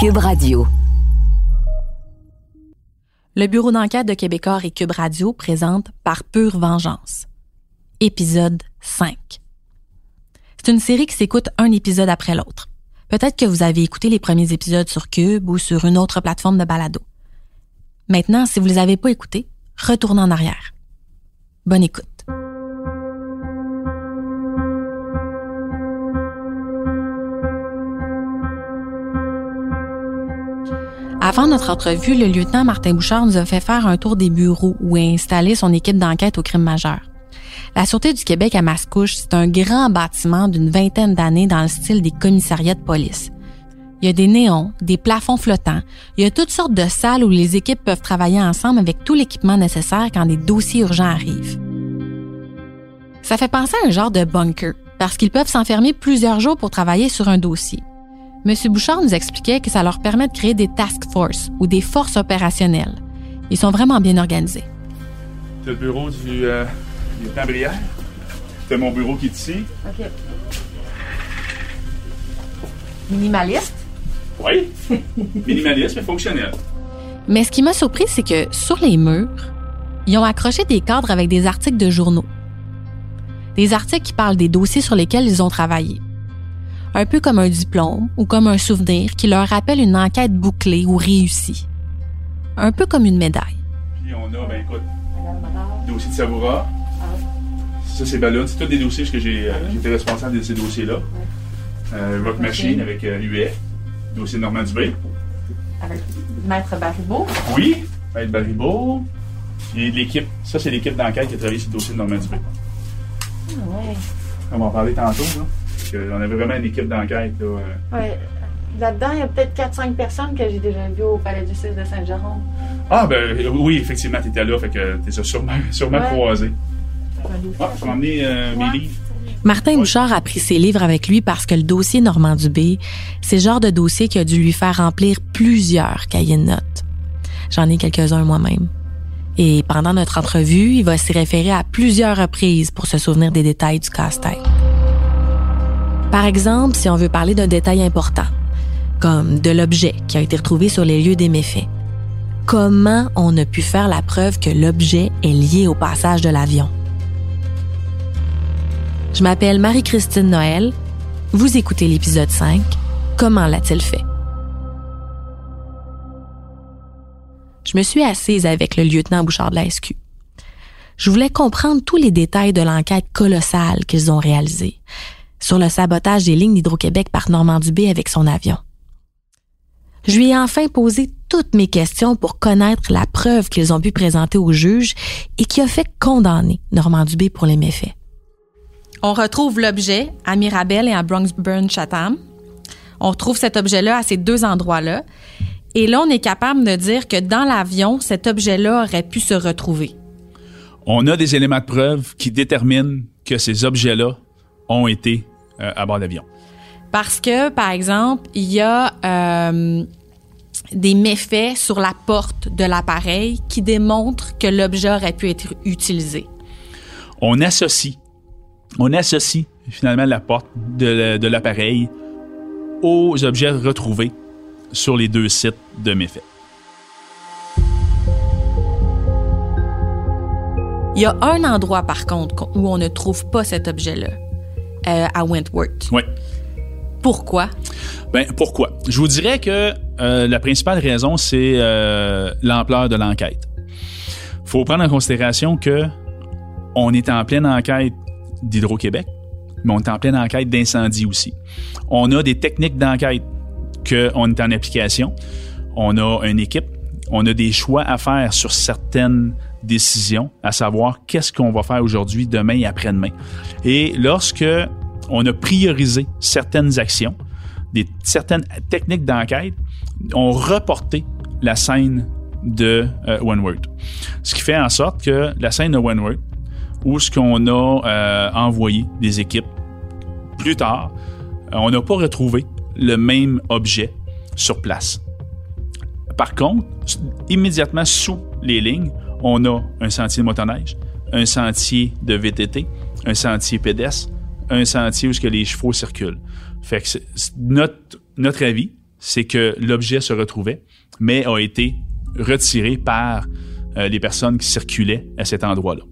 Cube Radio. Le bureau d'enquête de Québecor et Cube Radio présente Par pure vengeance. Épisode 5. C'est une série qui s'écoute un épisode après l'autre. Peut-être que vous avez écouté les premiers épisodes sur Cube ou sur une autre plateforme de balado. Maintenant, si vous ne les avez pas écoutés, retournez en arrière. Bonne écoute. Avant notre entrevue, le lieutenant Martin Bouchard nous a fait faire un tour des bureaux où est installée son équipe d'enquête au crime majeur. La Sûreté du Québec à Mascouche, c'est un grand bâtiment d'une vingtaine d'années dans le style des commissariats de police. Il y a des néons, des plafonds flottants, il y a toutes sortes de salles où les équipes peuvent travailler ensemble avec tout l'équipement nécessaire quand des dossiers urgents arrivent. Ça fait penser à un genre de bunker, parce qu'ils peuvent s'enfermer plusieurs jours pour travailler sur un dossier. M. Bouchard nous expliquait que ça leur permet de créer des task force ou des forces opérationnelles. Ils sont vraiment bien organisés. C'est le bureau du euh, lieutenant Brière. C'est mon bureau qui est ici? OK. Minimaliste? Oui. Minimaliste, mais fonctionnel. Mais ce qui m'a surpris, c'est que sur les murs, ils ont accroché des cadres avec des articles de journaux. Des articles qui parlent des dossiers sur lesquels ils ont travaillé un peu comme un diplôme ou comme un souvenir qui leur rappelle une enquête bouclée ou réussie. Un peu comme une médaille. Puis on a, ben écoute, dossier de Savoura. Ça, c'est Ballon. C'est tous des dossiers que j'ai euh, été responsable de ces dossiers-là. Euh, Rock Machine avec euh, UF. Dossier de Normand Dubé. Avec Maître Baribeau. Oui, Maître Baribeau. Et l'équipe, ça, c'est l'équipe d'enquête qui a travaillé sur le dossier de Normand Dubé. Ah ouais. On va en parler tantôt, là. On avait vraiment une équipe d'enquête. Là, euh. ouais. Là-dedans, il y a peut-être 4-5 personnes que j'ai déjà vues au Palais du 6 de Saint-Jérôme. Ah, ben oui, effectivement, tu étais là, fait que tu sûrement, sûrement croisé. Ah, m'as emmené euh, mes livres. Martin Bouchard a pris ses livres avec lui parce que le dossier Normand Dubé, c'est le genre de dossier qui a dû lui faire remplir plusieurs cahiers de notes. J'en ai quelques-uns moi-même. Et pendant notre entrevue, il va s'y référer à plusieurs reprises pour se souvenir des détails du casse-tête. Par exemple, si on veut parler d'un détail important, comme de l'objet qui a été retrouvé sur les lieux des méfaits. Comment on a pu faire la preuve que l'objet est lié au passage de l'avion? Je m'appelle Marie-Christine Noël. Vous écoutez l'épisode 5. Comment l'a-t-il fait? Je me suis assise avec le lieutenant Bouchard de la SQ. Je voulais comprendre tous les détails de l'enquête colossale qu'ils ont réalisée sur le sabotage des lignes d'Hydro-Québec par Normand Dubé avec son avion. Je lui ai enfin posé toutes mes questions pour connaître la preuve qu'ils ont pu présenter au juge et qui a fait condamner Normand Dubé pour les méfaits. On retrouve l'objet à Mirabel et à Bronxburn-Chatham. On retrouve cet objet-là à ces deux endroits-là. Et là, on est capable de dire que dans l'avion, cet objet-là aurait pu se retrouver. On a des éléments de preuve qui déterminent que ces objets-là ont été à bord d'avion. Parce que, par exemple, il y a euh, des méfaits sur la porte de l'appareil qui démontrent que l'objet aurait pu être utilisé. On associe, on associe finalement la porte de, l'appareil aux objets retrouvés sur les deux sites de méfaits. Il y a un endroit, par contre, où on ne trouve pas cet objet-là. Euh, à Wentworth. Oui. Pourquoi? Ben, pourquoi? Je vous dirais que euh, la principale raison, c'est euh, l'ampleur de l'enquête. Il faut prendre en considération que on est en pleine enquête d'Hydro-Québec, mais on est en pleine enquête d'incendie aussi. On a des techniques d'enquête qu'on est en application. On a une équipe. On a des choix à faire sur certaines décision, à savoir qu'est-ce qu'on va faire aujourd'hui, demain et après-demain. Et lorsque on a priorisé certaines actions, des, certaines techniques d'enquête, on reporté la scène de euh. Ce qui fait en sorte que la scène de Wentworth, où ce qu'on a euh, envoyé des équipes plus tard, euh, on n'a pas retrouvé le même objet sur place. Par contre, immédiatement sous les lignes, on a un sentier de motoneige, un sentier de VTT, un sentier pédestre, un sentier où que les chevaux circulent. Fait que notre, notre avis, c'est que l'objet se retrouvait, mais a été retiré par euh, les personnes qui circulaient à cet endroit-là.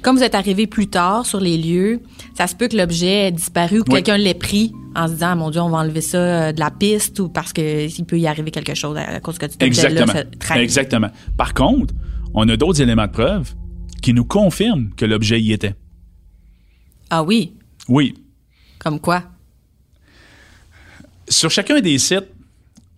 Comme vous êtes arrivé plus tard sur les lieux, ça se peut que l'objet ait disparu ou que quelqu'un l'ait pris en se disant, ah, mon Dieu, on va enlever ça euh, de la piste ou parce qu'il peut y arriver quelque chose à cause que tu Exactement. Exactement. Par contre, on a d'autres éléments de preuve qui nous confirment que l'objet y était. Ah oui? Oui. Comme quoi? Sur chacun des sites,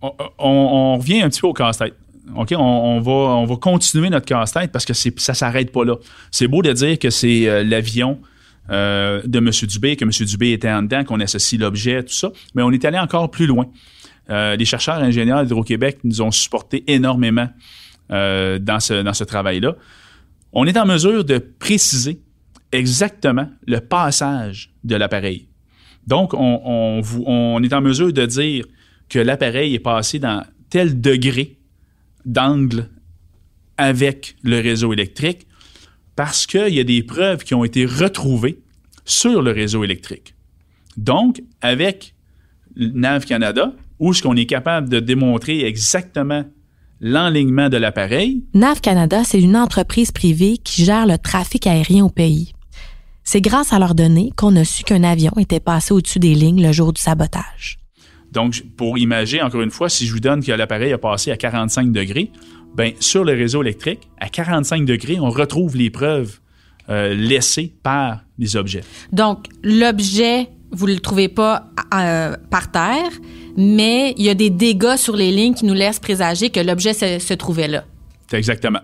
on, revient un petit peu au casse-tête. OK, on, va, on va continuer notre casse-tête parce que ça s'arrête pas là. C'est beau de dire que c'est euh, l'avion euh, de M. Dubé, que M. Dubé était en dedans, qu'on associe l'objet, tout ça, mais on est allé encore plus loin. Euh, les chercheurs ingénieurs d'Hydro-Québec nous ont supporté énormément dans ce, dans ce travail-là. On est en mesure de préciser exactement le passage de l'appareil. Donc, on, on, est en mesure de dire que l'appareil est passé dans tel degré d'angle avec le réseau électrique parce qu'il y a des preuves qui ont été retrouvées sur le réseau électrique. Donc, avec NAV Canada, où est-ce qu'on est capable de démontrer exactement l'enlignement de l'appareil? NAV Canada, c'est une entreprise privée qui gère le trafic aérien au pays. C'est grâce à leurs données qu'on a su qu'un avion était passé au-dessus des lignes le jour du sabotage. Donc, pour imaginer, encore une fois, si je vous donne que l'appareil a passé à 45 degrés, ben, sur le réseau électrique, à 45 degrés, on retrouve les preuves euh, laissées par les objets. Donc, l'objet, vous ne le trouvez pas euh, par terre, mais il y a des dégâts sur les lignes qui nous laissent présager que l'objet se, trouvait là. Exactement.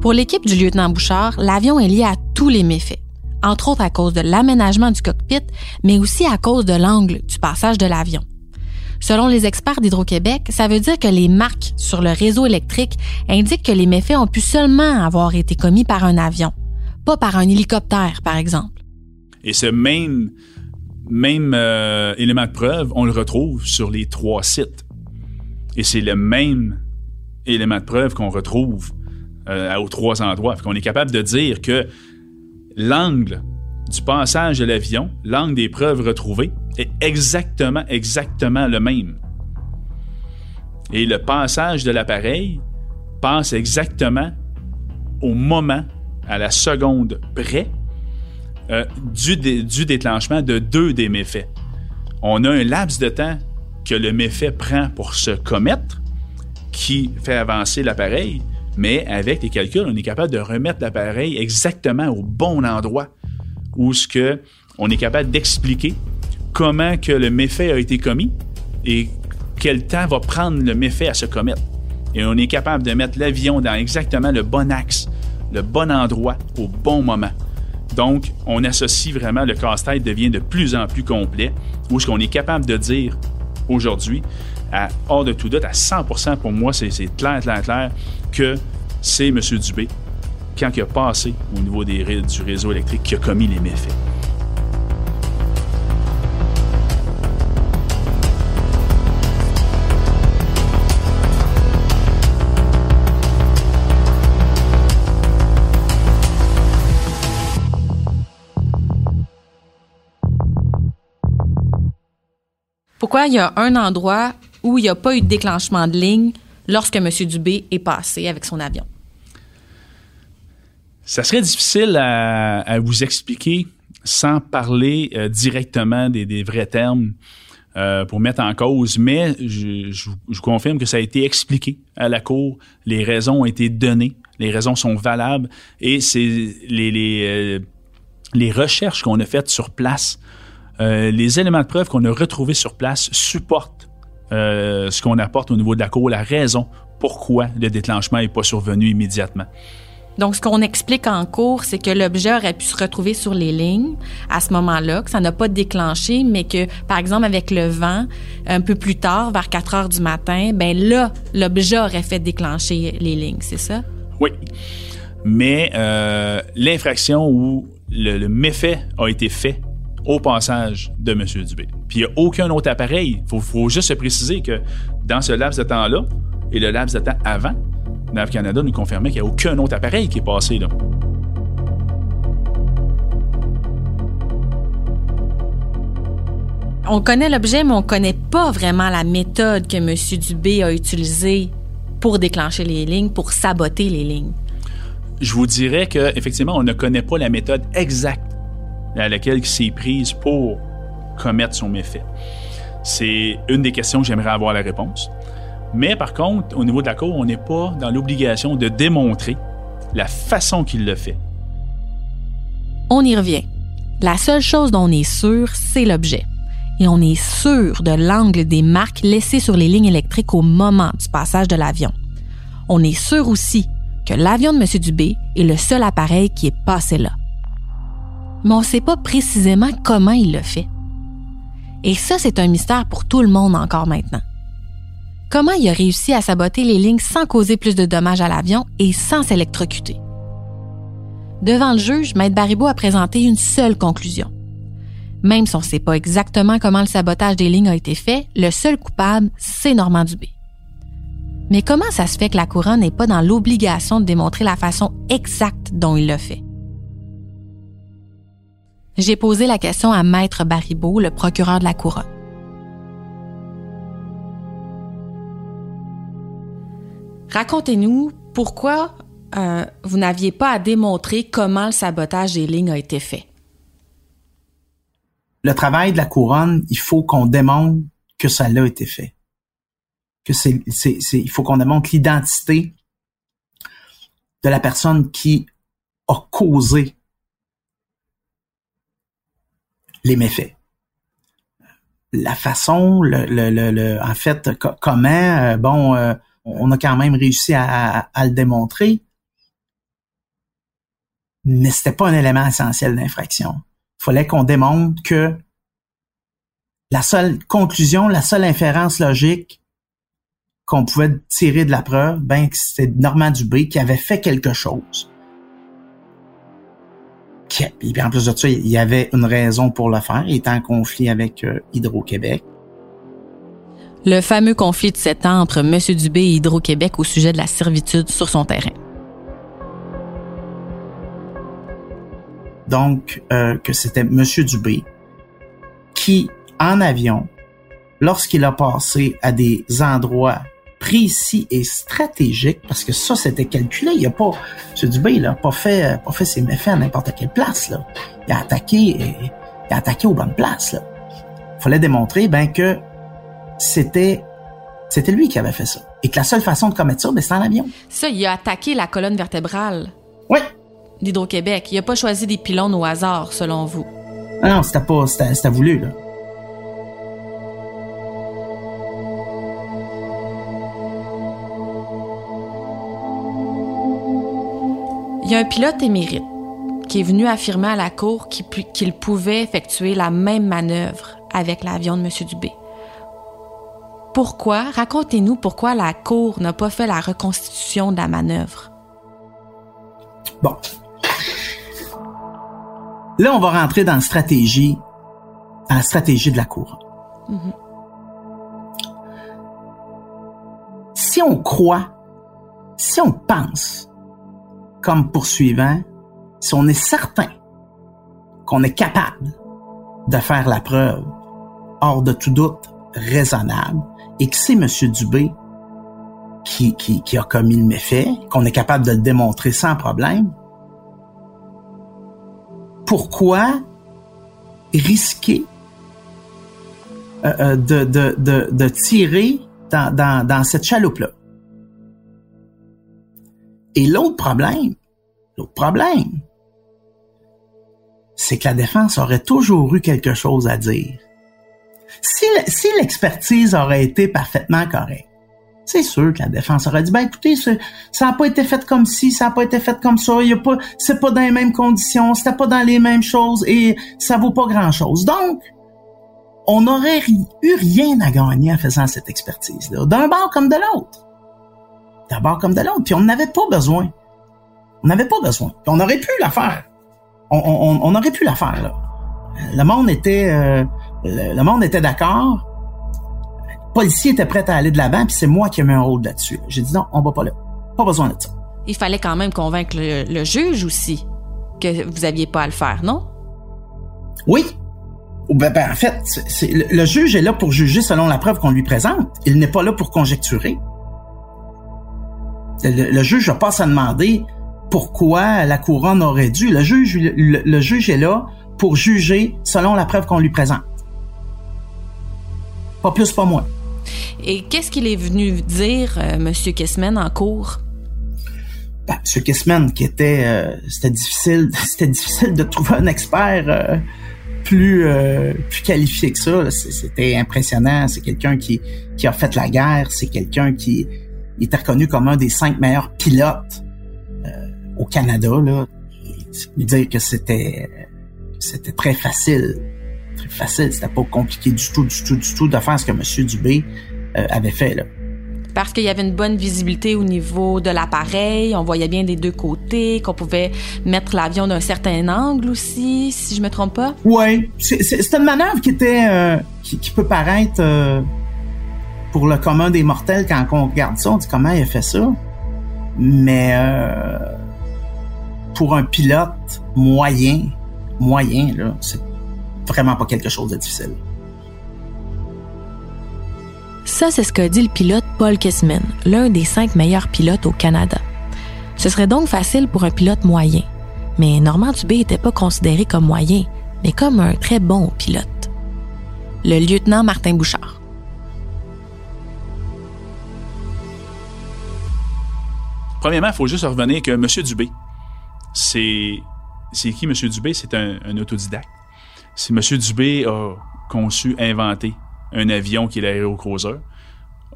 Pour l'équipe du lieutenant Bouchard, l'avion est lié à tous les méfaits entre autres à cause de l'aménagement du cockpit, mais aussi à cause de l'angle du passage de l'avion. Selon les experts d'Hydro-Québec, ça veut dire que les marques sur le réseau électrique indiquent que les méfaits ont pu seulement avoir été commis par un avion, pas par un hélicoptère, par exemple. Et ce même, même euh, élément de preuve, on le retrouve sur les trois sites. Et c'est le même élément de preuve qu'on retrouve euh, aux trois endroits. On est capable de dire que l'angle du passage de l'avion, l'angle des preuves retrouvées, est exactement, exactement le même. Et le passage de l'appareil passe exactement au moment, à la seconde près, euh, du, du déclenchement de deux des méfaits. On a un laps de temps que le méfait prend pour se commettre, qui fait avancer l'appareil, mais avec les calculs, on est capable de remettre l'appareil exactement au bon endroit où ce que on est capable d'expliquer comment que le méfait a été commis et quel temps va prendre le méfait à se commettre. Et on est capable de mettre l'avion dans exactement le bon axe, le bon endroit, au bon moment. Donc, on associe vraiment le casse-tête devient de plus en plus complet, où ce qu'on est capable de dire aujourd'hui, hors de tout doute, à 100% pour moi, c'est clair, clair, clair, que c'est M. Dubé, quand il a passé au niveau des, du réseau électrique, qui a commis les méfaits. Pourquoi il y a un endroit où il n'y a pas eu de déclenchement de ligne lorsque M. Dubé est passé avec son avion? Ça serait difficile à, vous expliquer sans parler euh, directement des, vrais termes euh, pour mettre en cause, mais je, vous confirme que ça a été expliqué à la Cour, les raisons ont été données, les raisons sont valables. Et c'est les, les, euh, les recherches qu'on a faites sur place, les éléments de preuve qu'on a retrouvés sur place supportent euh, ce qu'on apporte au niveau de la cour, la raison pourquoi le déclenchement n'est pas survenu immédiatement. Donc, ce qu'on explique en cours, c'est que l'objet aurait pu se retrouver sur les lignes à ce moment-là, que ça n'a pas déclenché, mais que, par exemple, avec le vent, un peu plus tard, vers 4 heures du matin, ben là, l'objet aurait fait déclencher les lignes, c'est ça? Oui. Mais euh, l'infraction ou le méfait a été fait au passage de M. Dubé. Puis il n'y a aucun autre appareil. Il faut, juste se préciser que dans ce laps de temps-là et le laps de temps avant, NAV Canada nous confirmait qu'il n'y a aucun autre appareil qui est passé là. On connaît l'objet, mais on connaît pas vraiment la méthode que M. Dubé a utilisée pour déclencher les lignes, pour saboter les lignes. Je vous dirais que effectivement, on ne connaît pas la méthode exacte à laquelle il s'est prise pour commettre son méfait. C'est une des questions que j'aimerais avoir la réponse. Mais par contre, au niveau de la Cour, on n'est pas dans l'obligation de démontrer la façon qu'il le fait. On y revient. La seule chose dont on est sûr, c'est l'objet. Et on est sûr de l'angle des marques laissées sur les lignes électriques au moment du passage de l'avion. On est sûr aussi que l'avion de M. Dubé est le seul appareil qui est passé là. Mais on ne sait pas précisément comment il le fait. Et ça, c'est un mystère pour tout le monde encore maintenant. Comment il a réussi à saboter les lignes sans causer plus de dommages à l'avion et sans s'électrocuter? Devant le juge, Maître Baribeau a présenté une seule conclusion. Même si on ne sait pas exactement comment le sabotage des lignes a été fait, le seul coupable, c'est Normand Dubé. Mais comment ça se fait que la couronne n'est pas dans l'obligation de démontrer la façon exacte dont il l'a fait? J'ai posé la question à Maître Baribeau, le procureur de la couronne. Racontez-nous pourquoi euh, vous n'aviez pas à démontrer comment le sabotage des lignes a été fait. Le travail de la couronne, il faut qu'on démontre que ça l'a été fait. Il faut qu'on démontre l'identité de la personne qui a causé les méfaits. La façon, le, le, le, en fait, comment, euh, bon, euh, on a quand même réussi à, le démontrer, mais c'était pas un élément essentiel d'infraction. Il fallait qu'on démontre que la seule conclusion, la seule inférence logique qu'on pouvait tirer de la preuve, ben, c'était Normand Dubé qui avait fait quelque chose puis en plus de ça, il y avait une raison pour le faire. Il était en conflit avec euh, Hydro-Québec. Le fameux conflit de sept ans entre M. Dubé et Hydro-Québec au sujet de la servitude sur son terrain. Donc, euh, que c'était M. Dubé qui, en avion, lorsqu'il a passé à des endroits précis et stratégique parce que ça c'était calculé. Il a pas, M. Dubé, il n'a pas fait, pas fait ses méfaits à n'importe quelle place. Il a attaqué, il a attaqué aux bonnes places. Il fallait démontrer ben que c'était c'était lui qui avait fait ça et que la seule façon de commettre ça, ben c'était en avion. Ça, il a attaqué la colonne vertébrale. Oui. D'Hydro-Québec. Il a pas choisi des pylônes au hasard, selon vous. Ah non, c'était pas, c'était voulu là. Il y a un pilote émérite qui est venu affirmer à la Cour qu'il pouvait effectuer la même manœuvre avec l'avion de M. Dubé. Pourquoi? Racontez-nous pourquoi la Cour n'a pas fait la reconstitution de la manœuvre. Bon. Là, on va rentrer dans la stratégie, dans la stratégie de la Cour. Mm-hmm. Si on croit, si on pense comme poursuivant, si on est certain qu'on est capable de faire la preuve hors de tout doute raisonnable et que c'est M. Dubé qui, a commis le méfait, qu'on est capable de le démontrer sans problème, pourquoi risquer euh, euh, de, tirer dans, dans, dans cette chaloupe-là? Et l'autre problème, l'autre problème, c'est que la défense aurait toujours eu quelque chose à dire. Si, l'expertise aurait été parfaitement correcte, c'est sûr que la défense aurait dit, ben écoutez, ça n'a pas été fait comme ci, ça n'a pas été fait comme ça, y a pas, c'est pas dans les mêmes conditions, c'était pas dans les mêmes choses et ça vaut pas grand chose. Donc, on n'aurait eu rien à gagner en faisant cette expertise-là, d'un bord comme de l'autre d'abord comme de l'autre. Puis on n'avait pas besoin. On n'avait pas besoin. Puis on aurait pu la faire. On, aurait pu la faire, là. Le monde était, euh, le, monde était d'accord. Le policier était prêt à aller de l'avant, puis c'est moi qui ai mis un rôle là-dessus. J'ai dit non, on va pas là. Pas besoin de ça. Il fallait quand même convaincre le, juge aussi que vous aviez pas à le faire, non? Oui. Ben, ben, en fait, c'est, le, le juge est là pour juger selon la preuve qu'on lui présente. Il n'est pas là pour conjecturer. Le, le juge n'a pas à se demander pourquoi la couronne aurait dû. Le juge, le, le juge est là pour juger selon la preuve qu'on lui présente. Pas plus, pas moins. Et qu'est-ce qu'il est venu dire, euh, Monsieur Kessman, en cours? Ben, M. Kissman, qui était, euh, c'était difficile, c'était difficile de trouver un expert euh, plus plus qualifié que ça. C'était impressionnant. C'est quelqu'un qui qui a fait la guerre. C'est quelqu'un qui était reconnu comme un des cinq meilleurs pilotes au Canada. Là, lui dire que c'était c'était très facile, facile. C'était pas compliqué du tout, du tout, du tout de faire ce que M. Dubé euh, avait fait là parce qu'il y avait une bonne visibilité au niveau de l'appareil, on voyait bien des deux côtés, qu'on pouvait mettre l'avion d'un certain angle aussi, si je me trompe pas. Oui, c'est une manœuvre qui était euh, qui, qui, peut paraître euh, pour le commun des mortels quand on regarde ça, on dit comment il a fait ça, mais pour un pilote moyen, moyen là, c'est vraiment pas quelque chose de difficile. Ça, c'est ce qu'a dit le pilote Paul Kessman, l'un des cinq meilleurs pilotes au Canada. Ce serait donc facile pour un pilote moyen. Mais Normand Dubé n'était pas considéré comme moyen, mais comme un très bon pilote. Le lieutenant Martin Bouchard. Premièrement, il faut juste revenir que M. Dubé, c'est. C'est qui M. Dubé? C'est un, un autodidacte. Si M. Dubé a conçu, inventé un avion qui est l'aérocruiser,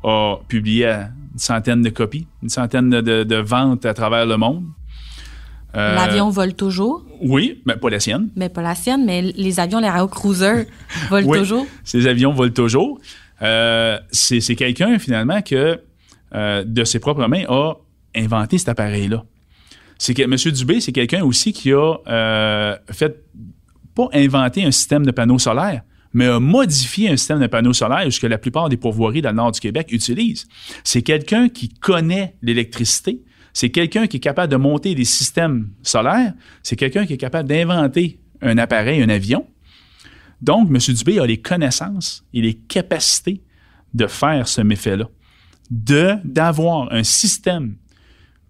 a publié une centaine de copies, une centaine de, de ventes à travers le monde. Euh, L'avion vole toujours? Oui, mais pas la sienne. Mais pas la sienne, mais les avions, les cruisers volent oui, toujours? Ces avions volent toujours. Euh, c'est quelqu'un, finalement, que, euh, de ses propres mains, a inventé cet appareil-là. C'est que M. Dubé, c'est quelqu'un aussi qui a fait, pas inventé un système de panneaux solaires, mais a modifié un système de panneaux solaires que la plupart des pourvoiries dans le nord du Québec utilisent. C'est quelqu'un qui connaît l'électricité, c'est quelqu'un qui est capable de monter des systèmes solaires, c'est quelqu'un qui est capable d'inventer un appareil, un avion. Donc, M. Dubé a les connaissances et les capacités de faire ce méfait-là, de d'avoir un système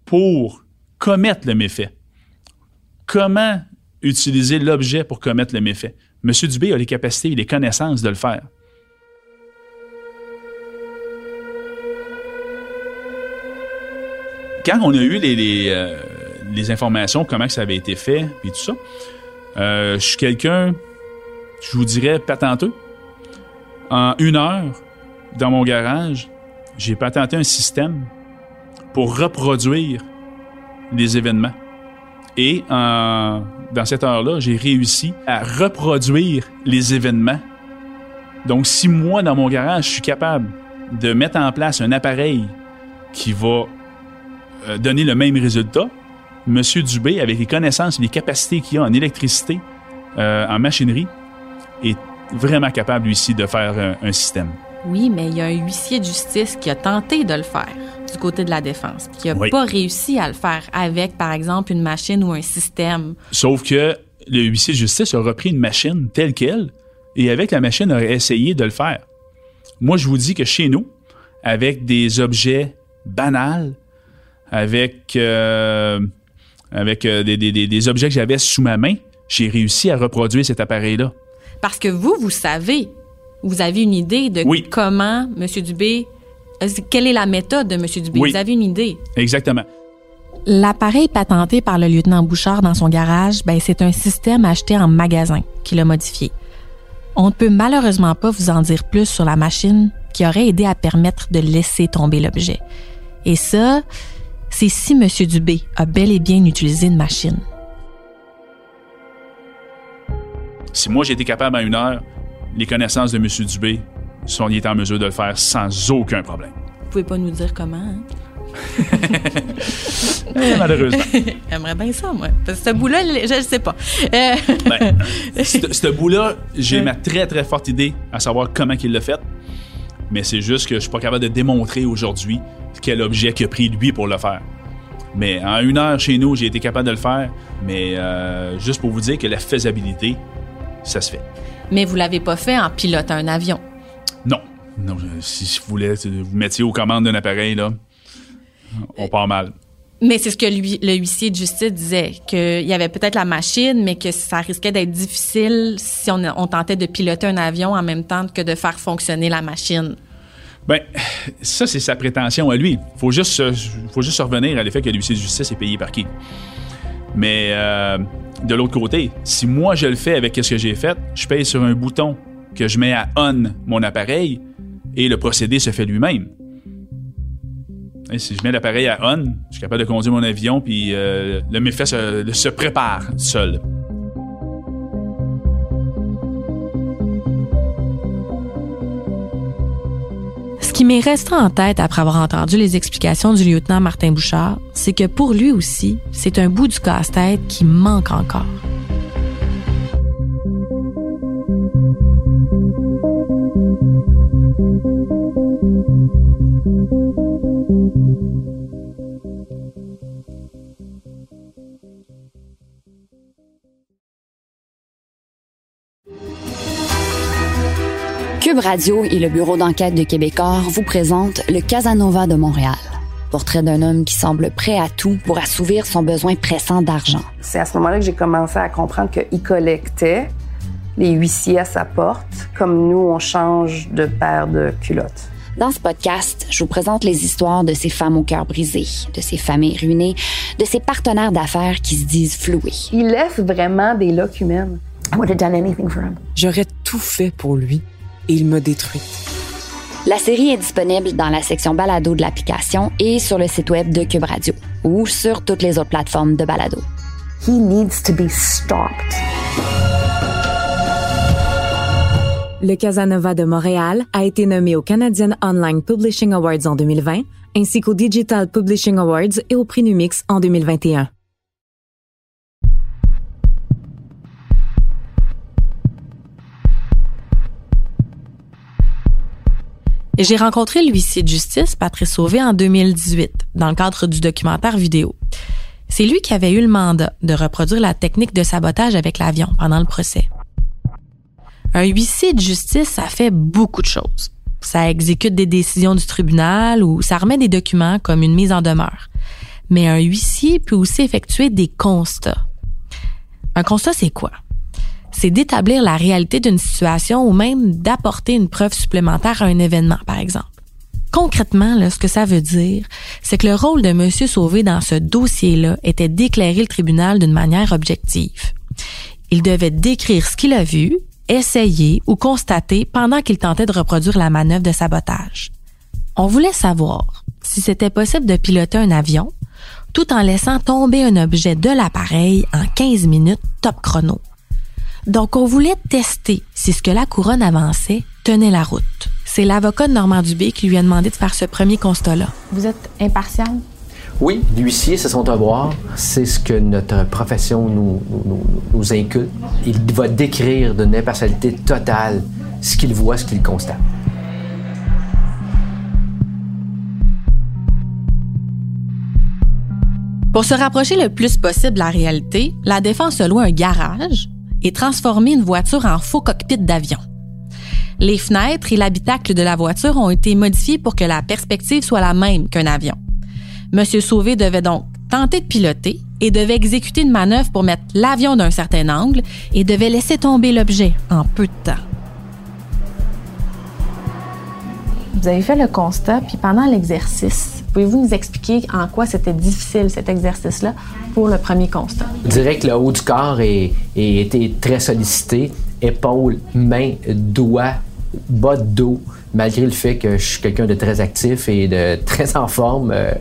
pour commettre le méfait. Comment utiliser l'objet pour commettre le méfait? M. Dubé a les capacités et les connaissances de le faire. Quand on a eu les, euh, informations, comment ça avait été fait, et tout ça, euh, je suis quelqu'un, je vous dirais, patenteux. En une heure, dans mon garage, j'ai patenté un système pour reproduire les événements. Et en, dans cette heure-là, j'ai réussi à reproduire les événements. Donc, si moi, dans mon garage, je suis capable de mettre en place un appareil qui va euh, donner le même résultat, M. Dubé, avec les connaissances et les capacités qu'il a en électricité, euh, en machinerie, est vraiment capable, lui aussi, de faire un, un système. Oui, mais il y a un huissier de justice qui a tenté de le faire du côté de la défense, qui n'a Oui. pas réussi à le faire avec, par exemple, une machine ou un système. Sauf que le huissier de justice a repris une machine telle qu'elle et avec la machine a essayé de le faire. Moi, je vous dis que chez nous, avec des objets banals, avec, euh, avec euh, des, des- des- objets que j'avais sous ma main, j'ai réussi à reproduire cet appareil-là. Parce que vous, vous savez, vous avez une idée de Oui. comment M. Dubé, quelle est la méthode de M. Dubé? Oui. Vous avez une idée? Exactement. L'appareil patenté par le lieutenant Bouchard dans son garage, ben, c'est un système acheté en magasin qu'il a modifié. On ne peut malheureusement pas vous en dire plus sur la machine qui aurait aidé à permettre de laisser tomber l'objet. Et ça, c'est si M. Dubé a bel et bien utilisé une machine. Si moi été capable en une heure, les connaissances de M. Dubé sont il est en mesure de le faire sans aucun problème. Vous pouvez pas nous dire comment, hein? Eh, malheureusement. J'aimerais bien ça, moi. Parce que ce bout-là, je ne sais pas. Euh, Ben, ce ce bout-là, j'ai ma très très forte idée à savoir comment il l'a fait. Mais c'est juste que je suis pas capable de démontrer aujourd'hui quel objet qu'il a pris lui pour le faire. Mais en une heure chez nous, j'ai été capable de le faire. Mais euh, juste pour vous dire que la faisabilité ça se fait. Mais vous l'avez pas fait en pilotant un avion. Non. Non, si vous voulez vous mettiez aux commandes d'un appareil, là, on part mal. Mais c'est ce que lui, le huissier de justice disait, qu'il y avait peut-être la machine, mais que ça risquait d'être difficile si on, on, tentait de piloter un avion en même temps que de faire fonctionner la machine. Ben, ça, c'est sa prétention à lui. Faut juste, faut juste revenir à l'effet que l'huissier de justice est payé par qui. Mais euh, de l'autre côté, si moi je le fais avec ce que j'ai fait, je paye sur un bouton que je mets à on mon appareil et le procédé se fait lui-même. si je mets l'appareil à on, je suis capable de conduire mon avion puis euh, le méfait se, se prépare seul. qui m'est resté en tête après avoir entendu les explications du lieutenant Martin Bouchard, c'est que pour lui aussi, c'est un bout du casse-tête qui manque encore. Cube Radio et le bureau d'enquête de Québecor vous présentent le Casanova de Montréal. Portrait d'un homme qui semble prêt à tout pour assouvir son besoin pressant d'argent. C'est à ce moment-là que j'ai commencé à comprendre qu'il collectait les huissiers à sa porte, comme nous, on change de paire de culottes. Dans ce podcast, je vous présente les histoires de ces femmes au cœur brisé, de ces familles ruinées, de ces partenaires d'affaires qui se disent floués. Il laisse vraiment des loques humaines. J'aurais tout fait pour lui il me détruit. La série est disponible dans la section balado de l'application et sur le site web de Cube Radio ou sur toutes les autres plateformes de balado. He needs to be stopped. Le Casanova de Montréal a été nommé au Canadian Online Publishing Awards en 2020 ainsi qu'au Digital Publishing Awards et au prix Numix en 2021. J'ai rencontré l'huissier de justice, Patrice Sauvé, en 2018, dans le cadre du documentaire vidéo. C'est lui qui avait eu le mandat de reproduire la technique de sabotage avec l'avion pendant le procès. Un huissier de justice, ça fait beaucoup de choses. Ça exécute des décisions du tribunal ou ça remet des documents comme une mise en demeure. Mais un huissier peut aussi effectuer des constats. Un constat, c'est quoi? C'est d'établir la réalité d'une situation ou même d'apporter une preuve supplémentaire à un événement, par exemple. Concrètement, là, ce que ça veut dire, c'est que le rôle de M. Sauvé dans ce dossier-là était d'éclairer le tribunal d'une manière objective. Il devait décrire ce qu'il a vu, essayer ou constater pendant qu'il tentait de reproduire la manœuvre de sabotage. On voulait savoir si c'était possible de piloter un avion tout en laissant tomber un objet de l'appareil en 15 minutes top chrono. Donc, on voulait tester si ce que la couronne avançait tenait la route. C'est l'avocat de Normand Dubé qui lui a demandé de faire ce premier constat-là. Vous êtes impartial? Oui, l'huissier, c'est son devoir. C'est ce que notre profession nous, nous, nous inculque. Il va décrire d'une impartialité totale ce qu'il voit, ce qu'il constate. Pour se rapprocher le plus possible de la réalité, la défense a loué un garage et transformer une voiture en faux cockpit d'avion. Les fenêtres et l'habitacle de la voiture ont été modifiés pour que la perspective soit la même qu'un avion. Monsieur Sauvé devait donc tenter de piloter et devait exécuter une manœuvre pour mettre l'avion d'un certain angle et devait laisser tomber l'objet en peu de temps. Vous avez fait le constat, puis pendant l'exercice, pouvez-vous nous expliquer en quoi c'était difficile cet exercice-là pour le premier constat? Je dirais que le haut du corps est, été très sollicité. Épaules, mains, doigts, bas de dos, malgré le fait que je suis quelqu'un de très actif et de très en forme. Euh,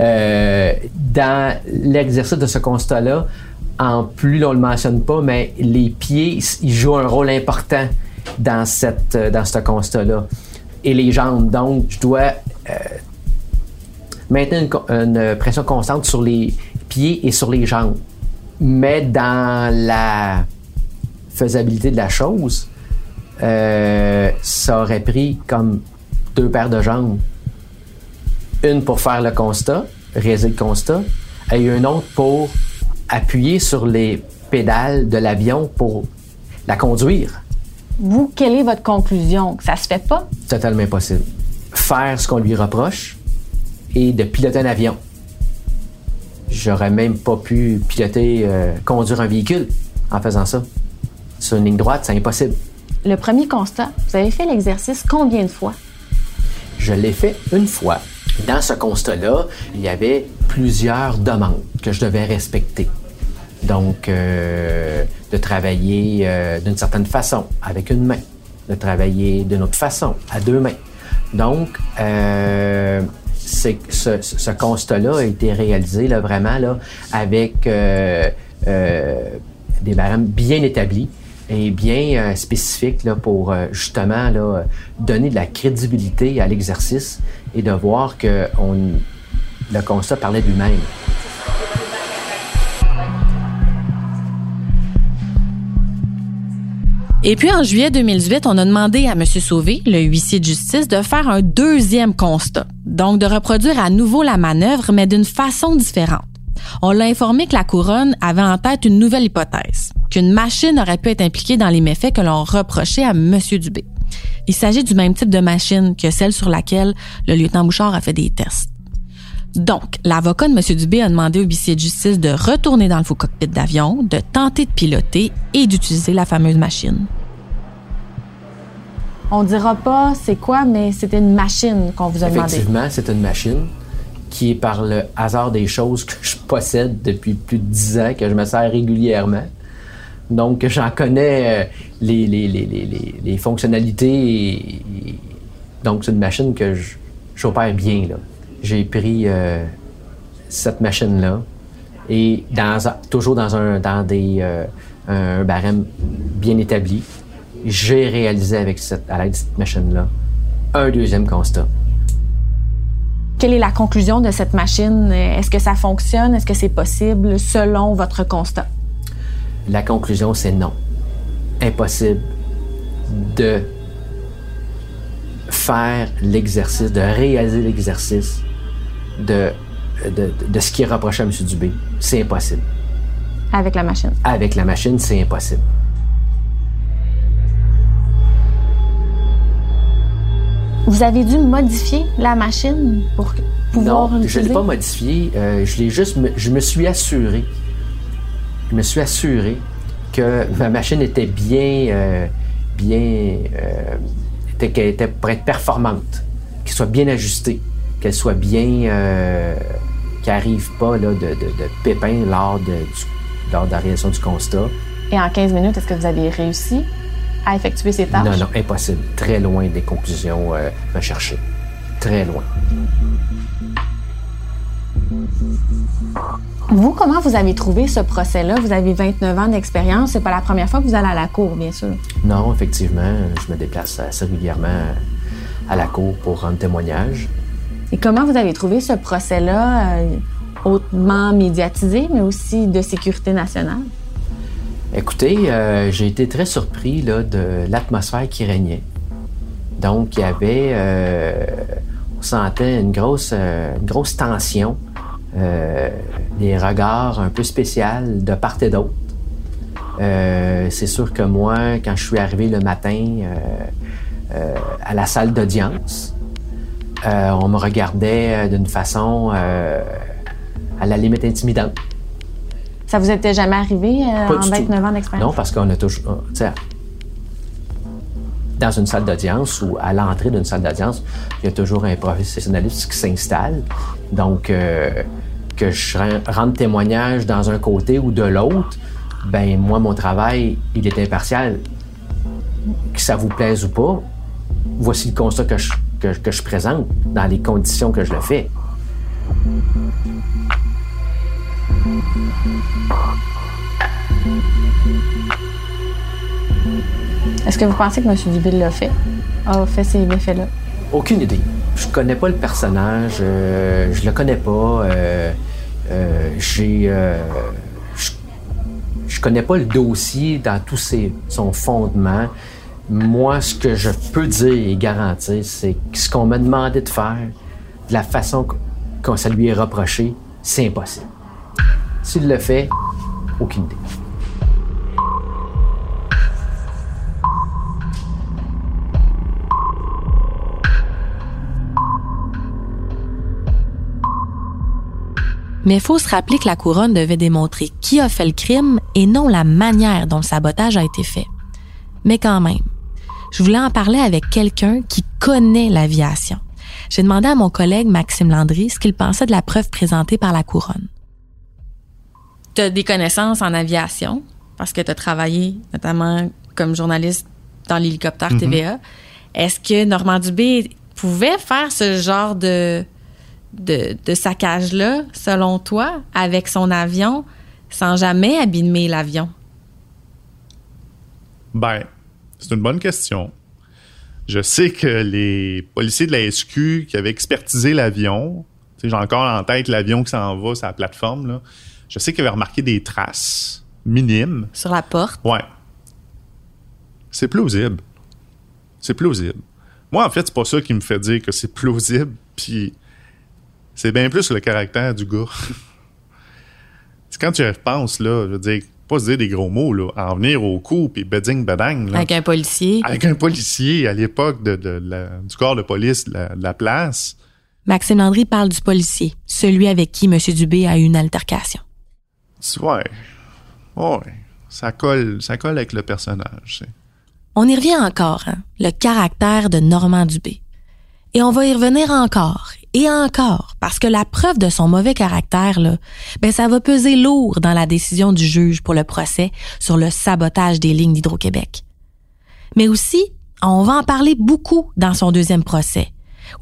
euh, dans l'exercice de ce constat-là, en plus, on ne le mentionne pas, mais les pieds, ils jouent un rôle important dans, cette, dans ce constat-là et les jambes. Donc, je dois euh, maintenir une, pression constante sur les pieds et sur les jambes. Mais dans la faisabilité de la chose, euh, ça aurait pris comme deux paires de jambes. Une pour faire le constat, réaliser le constat, et une autre pour appuyer sur les pédales de l'avion pour la conduire. Vous, quelle est votre conclusion? Ça se fait pas? Totalement impossible. Faire ce qu'on lui reproche et de piloter un avion. J'aurais même pas pu piloter, euh, conduire un véhicule en faisant ça. Sur une ligne droite, c'est impossible. Le premier constat, vous avez fait l'exercice combien de fois? Je l'ai fait une fois. Dans ce constat-là, il y avait plusieurs demandes que je devais respecter. Donc, euh, de travailler euh, d'une certaine façon, avec une main, de travailler d'une autre façon, à deux mains. Donc, euh, c'est- ce, ce constat-là a été réalisé là, vraiment là, avec euh, euh, des barèmes bien établis et bien euh, spécifiques là, pour justement là, donner de la crédibilité à l'exercice et de voir que on, le constat parlait de lui-même. Et puis en juillet 2018, on a demandé à M. Sauvé, le huissier de justice, de faire un deuxième constat. Donc de reproduire à nouveau la manœuvre, mais d'une façon différente. On l'a informé que la couronne avait en tête une nouvelle hypothèse, qu'une machine aurait pu être impliquée dans les méfaits que l'on reprochait à M. Dubé. Il s'agit du même type de machine que celle sur laquelle le lieutenant Bouchard a fait des tests. Donc, l'avocat de M. Dubé a demandé au huissier de justice de retourner dans le faux cockpit d'avion, de tenter de piloter et d'utiliser la fameuse machine. On dira pas c'est quoi, mais c'était une machine qu'on vous a demandé. Effectivement, c'est une machine qui est par le hasard des choses que je possède depuis plus de dix ans, que je me sers régulièrement. Donc, j'en connais euh, les, les, les, les, fonctionnalités. donc, c'est une machine que j'opère bien. J'ai pris euh, cette machine-là et dans, toujours dans, un, dans des, euh, un barème bien établi, j'ai réalisé avec cette, à l'aide de cette machine-là un deuxième constat. Quelle est la conclusion de cette machine? Est-ce que ça fonctionne? Est-ce que c'est possible selon votre constat? La conclusion, c'est non. Impossible de faire l'exercice, de réaliser l'exercice de, de, de ce qui est reproché à M. Dubé. C'est impossible. Avec la machine. Avec la machine, c'est impossible. Vous avez dû modifier la machine pour pouvoir non, je ne l'ai pas modifié. euh, je l'ai juste, me- je me suis assuré, je me suis assuré que ma machine était bien, euh, bien, euh, était, qu'elle était pour être performante, qu'elle soit bien ajustée, qu'elle soit bien, qu'elle n'arrive pas là, de, de, de pépins lors de, du- lors de la réalisation du constat. Et en 15 minutes, est-ce que vous avez réussi? À effectuer ces tâches? Non, non, impossible. Très loin des conclusions euh, recherchées. Très loin. Vous, comment vous avez trouvé ce procès-là? Vous avez 29 ans d'expérience. C'est pas la première fois que vous allez à la cour, bien sûr. Non, effectivement, je me déplace assez régulièrement à la cour pour rendre témoignage. Et comment vous avez trouvé ce procès-là euh, hautement médiatisé, mais aussi de sécurité nationale? Écoutez, euh, j'ai été très surpris là, de l'atmosphère qui régnait. Donc, il y avait, euh, on sentait une grosse, euh, une grosse tension, des regards un peu spéciaux de part et d'autre. C'est sûr que moi, quand je suis arrivé le matin à la salle d'audience, on me regardait d'une façon à la limite intimidante. Ça vous était jamais arrivé euh, en du tout. 29 ans d'expérience? Non, parce qu'on a toujours. euh, dans une salle d'audience ou à l'entrée d'une salle d'audience, il y a toujours un professionnaliste qui s'installe. Donc, euh, que je ren- rende témoignage dans un côté ou de l'autre, ben moi, mon travail, il est impartial. Que ça vous plaise ou pas, voici le constat que je, que, que je présente dans les conditions que je le fais. Est-ce que vous pensez que M. Dubé l'a fait? A fait ces méfaits-là? Aucune idée. Je connais pas le personnage, euh, je le connais pas. euh, euh, j'ai, euh, je, je connais pas le dossier dans tout ses, son fondement. Moi, ce que je peux dire et garantir, c'est que ce qu'on m'a demandé de faire, de la façon qu'on ça lui est reproché, c'est impossible. S'il le fait, aucune idée. Mais il faut se rappeler que la couronne devait démontrer qui a fait le crime et non la manière dont le sabotage a été fait. Mais quand même, je voulais en parler avec quelqu'un qui connaît l'aviation. J'ai demandé à mon collègue Maxime Landry ce qu'il pensait de la preuve présentée par la couronne. Tu as des connaissances en aviation parce que tu as travaillé notamment comme journaliste dans l'hélicoptère Mhm. TVA. Est-ce que Normand Dubé pouvait faire ce genre de, de, de saccage-là, selon toi, avec son avion, sans jamais abîmer l'avion? Ben, c'est une bonne question. Je sais que les policiers de la SQ qui avaient expertisé l'avion, j'ai encore en tête l'avion qui s'en va sur la plateforme, là. Je sais qu'ils avaient remarqué des traces minimes. Sur la porte? Ouais. C'est plausible. C'est plausible. Moi, en fait, c'est pas ça qui me fait dire que c'est plausible, puis c'est bien plus le caractère du gars. c'est quand tu repenses, là, je veux dire, pas se dire des gros mots, là, en venir au coup, puis beding bedang, là. Avec un policier? Avec un policier à l'époque de, de la- du corps de police de la, de la place. Maxime Landry parle du policier, celui avec qui M. Dubé a eu une altercation. Ouais. Ouais. Ça colle, ça colle avec le personnage. On y revient encore, hein, le caractère de Normand Dubé. Et on va y revenir encore et encore, parce que la preuve de son mauvais caractère, là, ben ça va peser lourd dans la décision du juge pour le procès sur le sabotage des lignes d'Hydro-Québec. Mais aussi, on va en parler beaucoup dans son deuxième procès,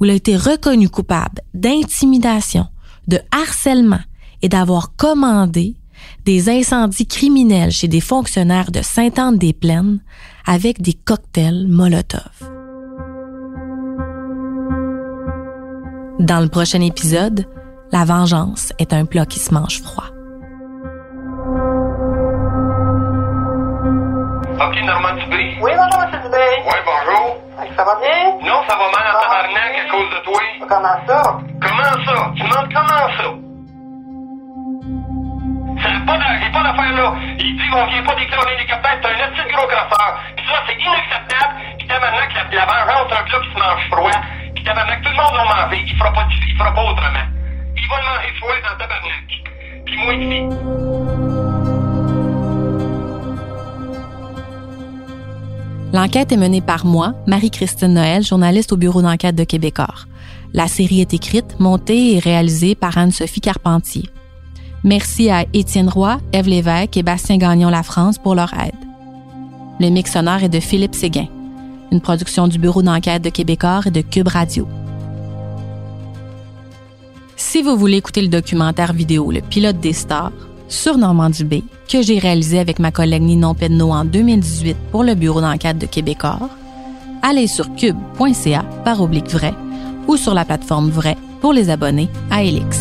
où il a été reconnu coupable d'intimidation, de harcèlement et d'avoir commandé des incendies criminels chez des fonctionnaires de Sainte-Anne-des-Plaines avec des cocktails Molotov. Dans le prochain épisode, la vengeance est un plat qui se mange froid. OK, Normand Dubé. Oui, bonjour, M. Dubé. Oui, bonjour. Ça va bien? Non, ça va mal en tabarnak à cause de toi. Comment ça? Comment ça? Tu demandes comment ça? N'a pas d'affaire là. Il dit on vient pas d'écrire un hélicoptère, c'est un petit gros crosseur. Puis ça, c'est inacceptable. Puis tabarnak, la, la vengeance, c'est un plat qui se mange froid. Puis tabarnak, tout le monde l'a mangé. Il fera pas, il fera pas autrement. Il va le manger froid dans tabarnak. Puis moi ici. L'enquête est menée par moi, Marie-Christine Noël, journaliste au bureau d'enquête de Québecor. La série est écrite, montée et réalisée par Anne-Sophie Carpentier. Merci à Étienne Roy, Ève Lévesque et Bastien Gagnon La France pour leur aide. Le mix sonore est de Philippe Séguin, une production du bureau d'enquête de Québecor et de Cube Radio. Si vous voulez écouter le documentaire vidéo Le pilote des stars sur Normand Dubé, que j'ai réalisé avec ma collègue Ninon Pedneau en 2018 pour le bureau d'enquête de Québecor, allez sur cube.ca par oblique vrai ou sur la plateforme vrai pour les abonnés à Elix.